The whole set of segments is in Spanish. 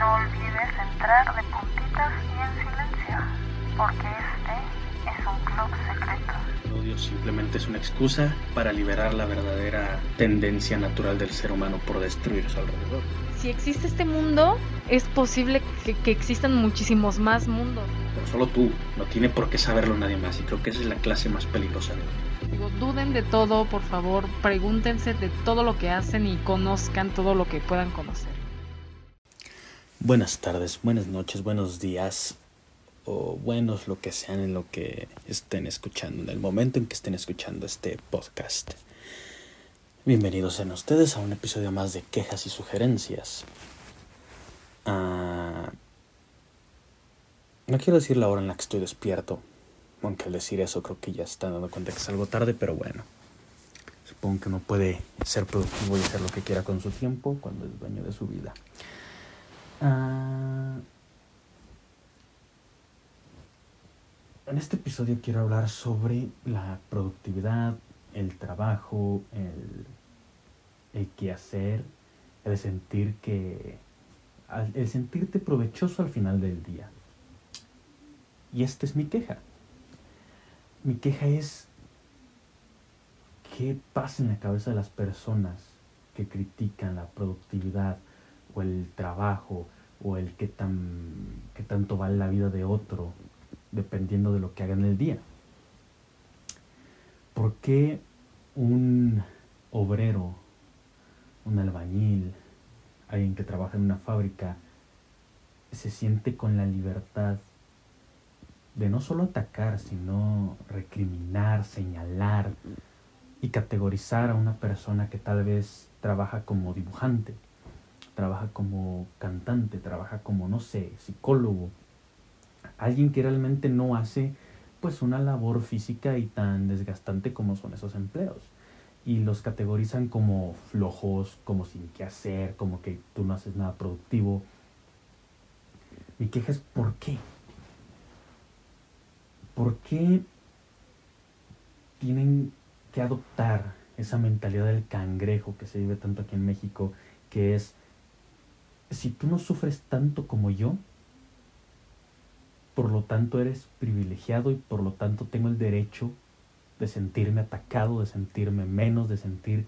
No olvides entrar de puntitas y en silencio, porque este es un club secreto. El odio simplemente es una excusa para liberar la verdadera tendencia natural del ser humano por destruir su alrededor. Si existe este mundo, es posible que, que existan muchísimos más mundos. Pero solo tú, no tiene por qué saberlo nadie más y creo que esa es la clase más peligrosa de hoy. Digo, duden de todo, por favor, pregúntense de todo lo que hacen y conozcan todo lo que puedan conocer. Buenas tardes, buenas noches, buenos días o buenos lo que sean en lo que estén escuchando, en el momento en que estén escuchando este podcast. Bienvenidos sean ustedes a un episodio más de quejas y sugerencias. Ah, no quiero decir la hora en la que estoy despierto, aunque al decir eso creo que ya están dando cuenta que es algo tarde, pero bueno. Supongo que uno puede ser productivo y hacer lo que quiera con su tiempo cuando es dueño de su vida. Ah, en este episodio quiero hablar sobre la productividad, el trabajo, el, el quehacer, el sentir que. el sentirte provechoso al final del día. Y esta es mi queja. Mi queja es qué pasa en la cabeza de las personas que critican la productividad o el trabajo o el qué tan qué tanto vale la vida de otro dependiendo de lo que haga en el día. ¿Por qué un obrero, un albañil, alguien que trabaja en una fábrica, se siente con la libertad de no solo atacar, sino recriminar, señalar y categorizar a una persona que tal vez trabaja como dibujante, trabaja como cantante, trabaja como, no sé, psicólogo, alguien que realmente no hace pues una labor física y tan desgastante como son esos empleos. Y los categorizan como flojos, como sin qué hacer, como que tú no haces nada productivo. Mi queja es ¿por qué? ¿Por qué tienen que adoptar esa mentalidad del cangrejo que se vive tanto aquí en México, que es, si tú no sufres tanto como yo, por lo tanto eres privilegiado y por lo tanto tengo el derecho de sentirme atacado, de sentirme menos, de sentir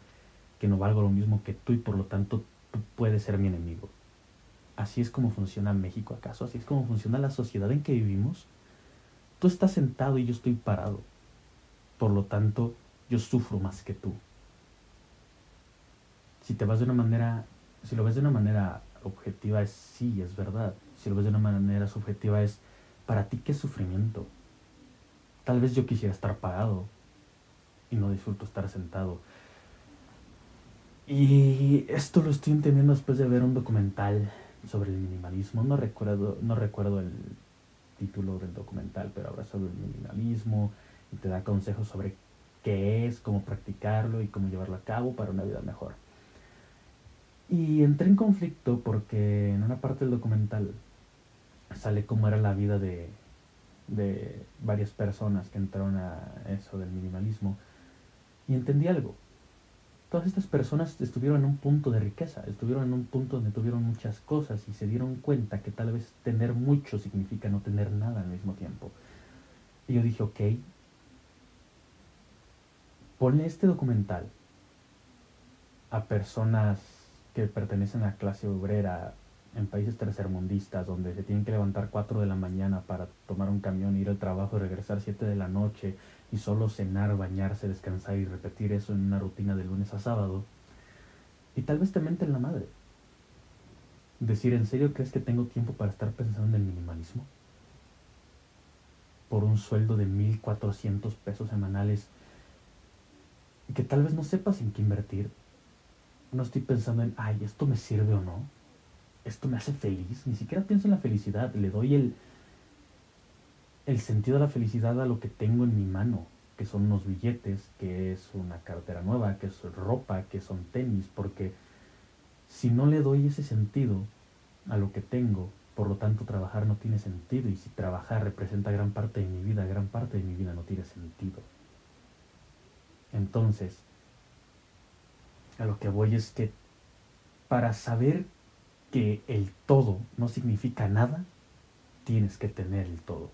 que no valgo lo mismo que tú y por lo tanto tú puedes ser mi enemigo. Así es como funciona México acaso, así es como funciona la sociedad en que vivimos. Tú estás sentado y yo estoy parado. Por lo tanto, yo sufro más que tú. Si te vas de una manera, si lo ves de una manera objetiva es sí, es verdad. Si lo ves de una manera subjetiva es para ti qué sufrimiento. Tal vez yo quisiera estar parado y no disfruto estar sentado. Y esto lo estoy entendiendo después de ver un documental sobre el minimalismo. No recuerdo, no recuerdo el título del documental, pero habla sobre el minimalismo y te da consejos sobre qué es, cómo practicarlo y cómo llevarlo a cabo para una vida mejor. Y entré en conflicto porque en una parte del documental sale cómo era la vida de, de varias personas que entraron a eso del minimalismo y entendí algo. Todas estas personas estuvieron en un punto de riqueza, estuvieron en un punto donde tuvieron muchas cosas y se dieron cuenta que tal vez tener mucho significa no tener nada al mismo tiempo. Y yo dije, ok, ponle este documental a personas que pertenecen a la clase obrera en países tercermundistas donde se tienen que levantar 4 de la mañana para tomar un camión, ir al trabajo y regresar 7 de la noche y solo cenar, bañarse, descansar y repetir eso en una rutina de lunes a sábado. Y tal vez te mente en la madre. Decir, ¿en serio crees que tengo tiempo para estar pensando en el minimalismo? Por un sueldo de 1.400 pesos semanales y que tal vez no sepas en qué invertir. No estoy pensando en, ay, ¿esto me sirve o no? esto me hace feliz. Ni siquiera pienso en la felicidad. Le doy el, el sentido de la felicidad a lo que tengo en mi mano, que son unos billetes, que es una cartera nueva, que es ropa, que son tenis, porque si no le doy ese sentido a lo que tengo, por lo tanto trabajar no tiene sentido y si trabajar representa gran parte de mi vida, gran parte de mi vida no tiene sentido. Entonces, a lo que voy es que para saber que el todo no significa nada, tienes que tener el todo.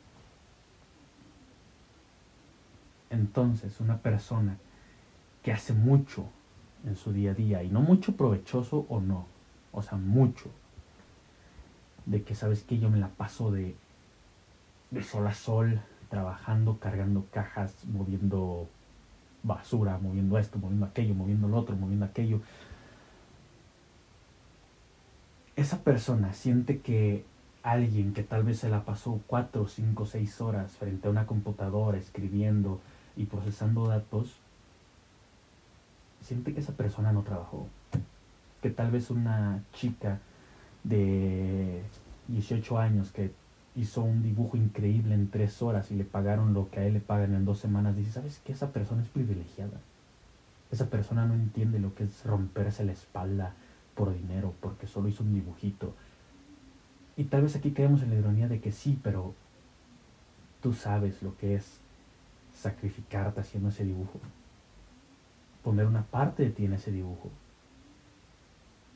Entonces, una persona que hace mucho en su día a día, y no mucho provechoso o no, o sea, mucho, de que sabes que yo me la paso de, de sol a sol, trabajando, cargando cajas, moviendo basura, moviendo esto, moviendo aquello, moviendo lo otro, moviendo aquello. Esa persona siente que alguien que tal vez se la pasó cuatro, cinco, seis horas frente a una computadora escribiendo y procesando datos, siente que esa persona no trabajó. Que tal vez una chica de 18 años que hizo un dibujo increíble en tres horas y le pagaron lo que a él le pagan en dos semanas, dice, ¿sabes qué? Esa persona es privilegiada. Esa persona no entiende lo que es romperse la espalda por dinero, porque solo hizo un dibujito. Y tal vez aquí caemos en la ironía de que sí, pero tú sabes lo que es sacrificarte haciendo ese dibujo. Poner una parte de ti en ese dibujo.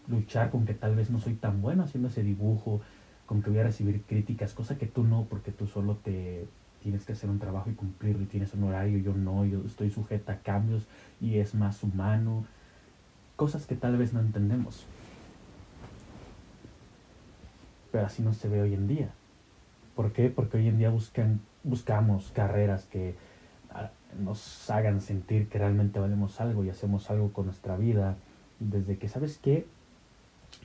Luchar con que tal vez no soy tan bueno haciendo ese dibujo, con que voy a recibir críticas, cosa que tú no, porque tú solo te tienes que hacer un trabajo y cumplirlo y tienes un horario, yo no, yo estoy sujeta a cambios y es más humano, cosas que tal vez no entendemos. Pero así no se ve hoy en día. ¿Por qué? Porque hoy en día buscan, buscamos carreras que ah, nos hagan sentir que realmente valemos algo y hacemos algo con nuestra vida. Desde que, ¿sabes qué?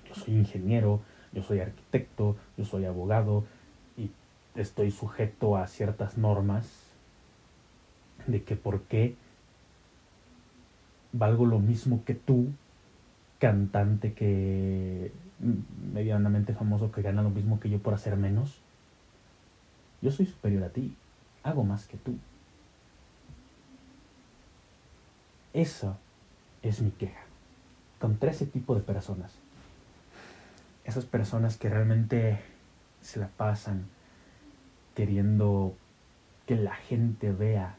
Yo soy ingeniero, yo soy arquitecto, yo soy abogado y estoy sujeto a ciertas normas de que por qué valgo lo mismo que tú, cantante que medianamente famoso que gana lo mismo que yo por hacer menos. Yo soy superior a ti, hago más que tú. Eso es mi queja contra ese tipo de personas esas personas que realmente se la pasan queriendo que la gente vea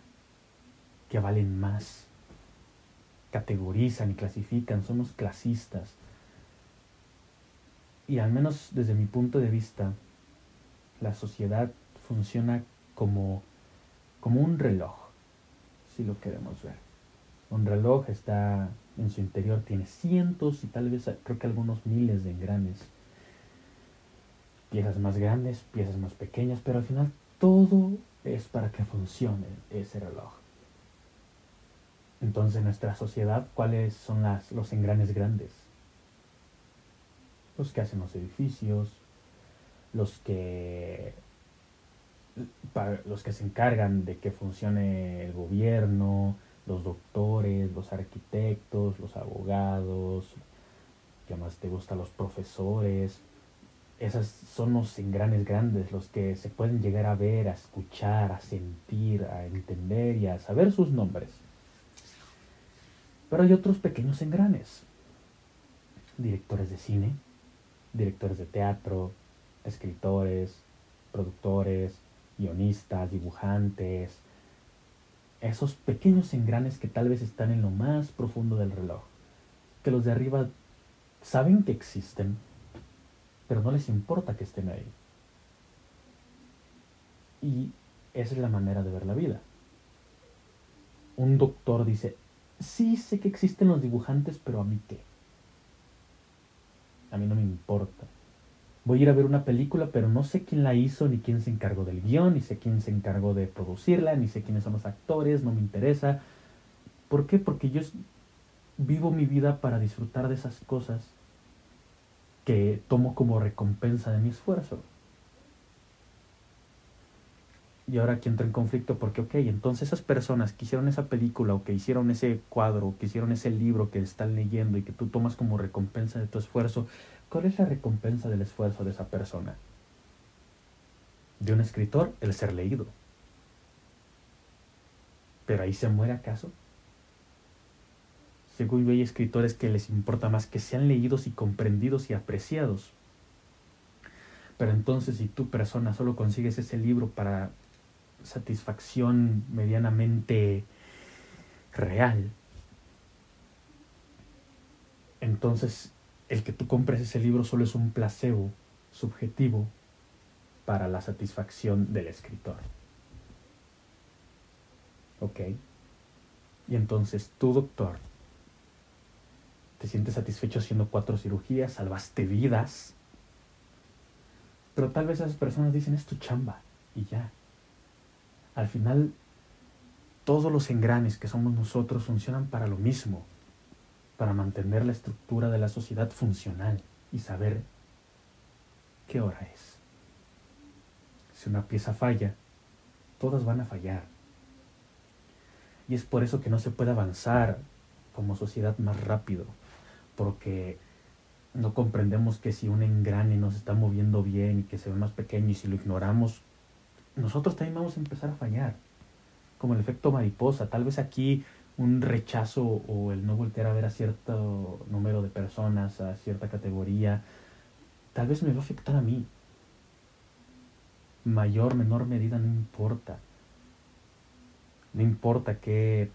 que valen más, categorizan y clasifican, somos clasistas. Y al menos desde mi punto de vista, la sociedad funciona como, como un reloj, si lo queremos ver. Un reloj está en su interior, tiene cientos y tal vez creo que algunos miles de engranes piezas más grandes, piezas más pequeñas, pero al final todo es para que funcione ese reloj. Entonces, en nuestra sociedad, ¿cuáles son las, los engranes grandes? Los que hacen los edificios, los que, los que se encargan de que funcione el gobierno, los doctores, los arquitectos, los abogados, ¿qué más te gusta? Los profesores, esos son los engranes grandes, los que se pueden llegar a ver, a escuchar, a sentir, a entender y a saber sus nombres. Pero hay otros pequeños engranes. Directores de cine, directores de teatro, escritores, productores, guionistas, dibujantes. Esos pequeños engranes que tal vez están en lo más profundo del reloj. Que los de arriba saben que existen, pero no les importa que estén ahí. Y esa es la manera de ver la vida. Un doctor dice, sí sé que existen los dibujantes, pero a mí qué. A mí no me importa. Voy a ir a ver una película, pero no sé quién la hizo, ni quién se encargó del guion, ni sé quién se encargó de producirla, ni sé quiénes son los actores, no me interesa. ¿Por qué? Porque yo vivo mi vida para disfrutar de esas cosas que tomo como recompensa de mi esfuerzo. Y ahora aquí entro en conflicto porque, ok, entonces esas personas que hicieron esa película o que hicieron ese cuadro o que hicieron ese libro que están leyendo y que tú tomas como recompensa de tu esfuerzo, ¿cuál es la recompensa del esfuerzo de esa persona? De un escritor, el ser leído. ¿Pero ahí se muere acaso? Según hay escritores que les importa más que sean leídos y comprendidos y apreciados. Pero entonces si tu persona solo consigues ese libro para satisfacción medianamente real, entonces el que tú compres ese libro solo es un placebo subjetivo para la satisfacción del escritor. ¿Ok? Y entonces tú, doctor, te sientes satisfecho haciendo cuatro cirugías, salvaste vidas, pero tal vez esas personas dicen es tu chamba y ya. Al final, todos los engranes que somos nosotros funcionan para lo mismo, para mantener la estructura de la sociedad funcional y saber qué hora es. Si una pieza falla, todas van a fallar. Y es por eso que no se puede avanzar como sociedad más rápido, porque no comprendemos que si un engrane nos está moviendo bien y que se ve más pequeño y si lo ignoramos, nosotros también vamos a empezar a fallar, como el efecto mariposa. Tal vez aquí un rechazo o el no voltear a ver a cierto número de personas, a cierta categoría, tal vez me va a afectar a mí. Mayor, menor medida, no importa. No importa qué,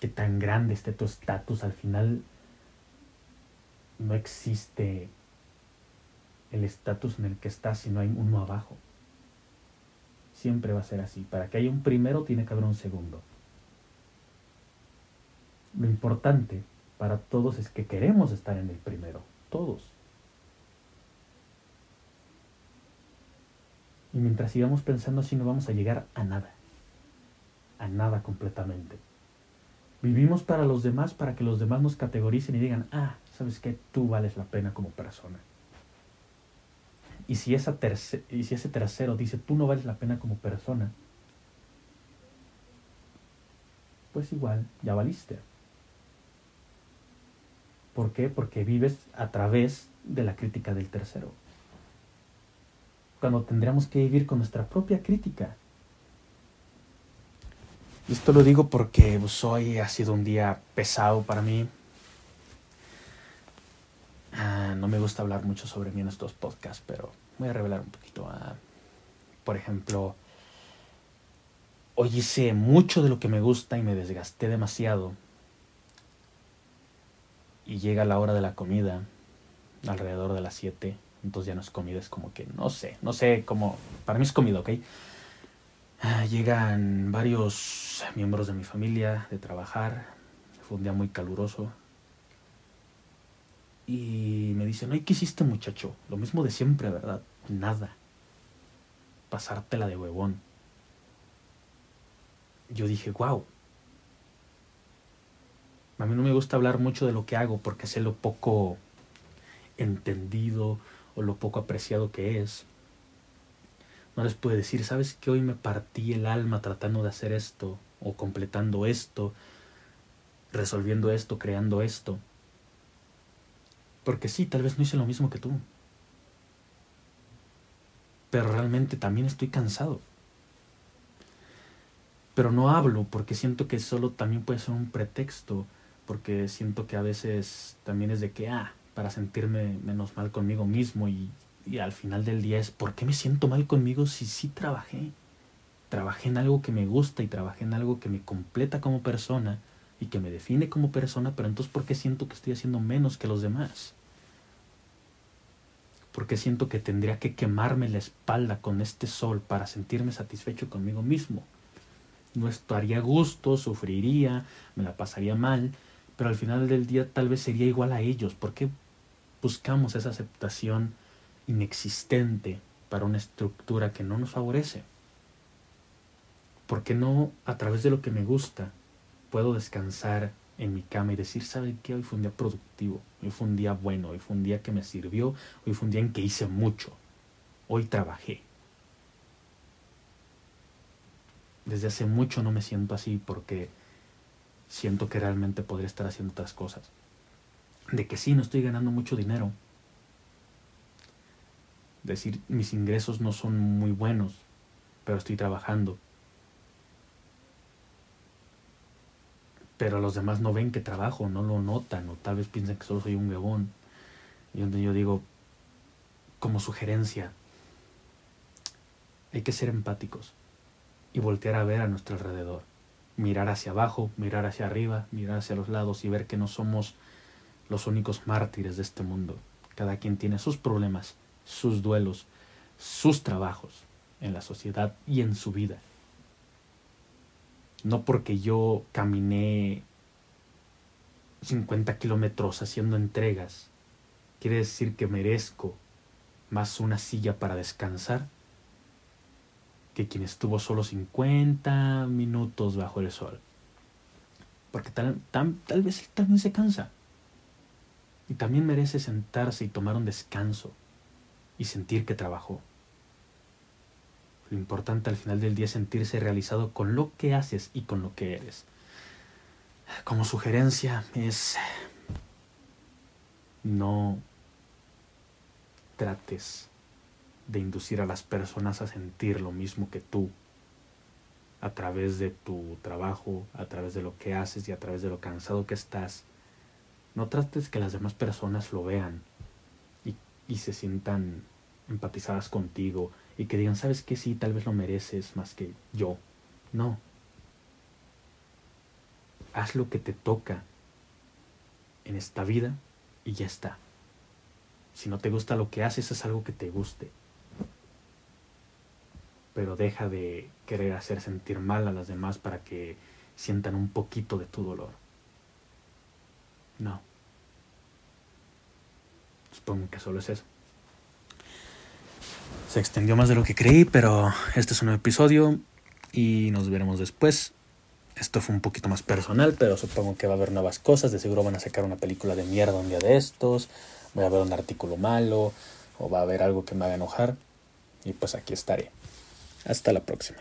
qué tan grande esté tu estatus, al final no existe el estatus en el que estás si no hay uno abajo. Siempre va a ser así. Para que haya un primero tiene que haber un segundo. Lo importante para todos es que queremos estar en el primero. Todos. Y mientras sigamos pensando así no vamos a llegar a nada. A nada completamente. Vivimos para los demás para que los demás nos categoricen y digan, ah, sabes que tú vales la pena como persona. Y si, esa si ese tercero dice, tú no vales la pena como persona, pues igual, ya valiste. ¿Por qué? Porque vives a través de la crítica del tercero. Cuando tendríamos que vivir con nuestra propia crítica. Esto lo digo porque hoy ha sido un día pesado para mí. Ah, no me gusta hablar mucho sobre mí en estos podcasts, pero voy a revelar un poquito. Ah, por ejemplo, hoy hice mucho de lo que me gusta y me desgasté demasiado. Y llega la hora de la comida, alrededor de las 7. Entonces ya no es comida, es como que no sé, no sé cómo. Para mí es comida, ¿ok? Ah, llegan varios miembros de mi familia de trabajar. Fue un día muy caluroso y me dicen, ay, ¿qué hiciste muchacho? Lo mismo de siempre, ¿verdad? Nada. Pasártela de huevón. Yo dije, wow. A mí no me gusta hablar mucho de lo que hago porque sé lo poco entendido o lo poco apreciado que es. No les puedo decir, ¿sabes que hoy me partí el alma tratando de hacer esto o completando esto, resolviendo esto, creando esto? Porque sí, tal vez no hice lo mismo que tú. Pero realmente también estoy cansado. Pero no hablo porque siento que solo también puede ser un pretexto. Porque siento que a veces también es de que, ah, para sentirme menos mal conmigo mismo. Y, y al final del día es, ¿por qué me siento mal conmigo si sí trabajé? Trabajé en algo que me gusta y trabajé en algo que me completa como persona y que me define como persona, pero entonces ¿por qué siento que estoy haciendo menos que los demás? ¿Por qué siento que tendría que quemarme la espalda con este sol para sentirme satisfecho conmigo mismo? No estaría a gusto, sufriría, me la pasaría mal, pero al final del día tal vez sería igual a ellos. ¿Por qué buscamos esa aceptación inexistente para una estructura que no nos favorece? ¿Por qué no a través de lo que me gusta puedo descansar en mi cama y decir, ¿saben qué? Hoy fue un día productivo, hoy fue un día bueno, hoy fue un día que me sirvió, hoy fue un día en que hice mucho, hoy trabajé. Desde hace mucho no me siento así porque siento que realmente podría estar haciendo otras cosas. De que sí, no estoy ganando mucho dinero. Decir, mis ingresos no son muy buenos, pero estoy trabajando pero los demás no ven que trabajo, no lo notan, o tal vez piensan que solo soy un huevón. Y donde yo digo, como sugerencia, hay que ser empáticos y voltear a ver a nuestro alrededor. Mirar hacia abajo, mirar hacia arriba, mirar hacia los lados y ver que no somos los únicos mártires de este mundo. Cada quien tiene sus problemas, sus duelos, sus trabajos en la sociedad y en su vida. No porque yo caminé 50 kilómetros haciendo entregas, quiere decir que merezco más una silla para descansar que quien estuvo solo 50 minutos bajo el sol. Porque tal, tal vez él también se cansa. Y también merece sentarse y tomar un descanso y sentir que trabajó. Lo importante al final del día es sentirse realizado con lo que haces y con lo que eres. Como sugerencia es no trates de inducir a las personas a sentir lo mismo que tú a través de tu trabajo, a través de lo que haces y a través de lo cansado que estás. No trates que las demás personas lo vean y, y se sientan empatizadas contigo y que digan, sabes que sí, tal vez lo mereces más que yo. No. Haz lo que te toca en esta vida y ya está. Si no te gusta lo que haces, es algo que te guste. Pero deja de querer hacer sentir mal a las demás para que sientan un poquito de tu dolor. No. Supongo que solo es eso. Se extendió más de lo que creí, pero este es un nuevo episodio y nos veremos después. Esto fue un poquito más personal, pero supongo que va a haber nuevas cosas. De seguro van a sacar una película de mierda un día de estos voy a ver un artículo malo o va a haber algo que me haga enojar y pues aquí estaré. Hasta la próxima.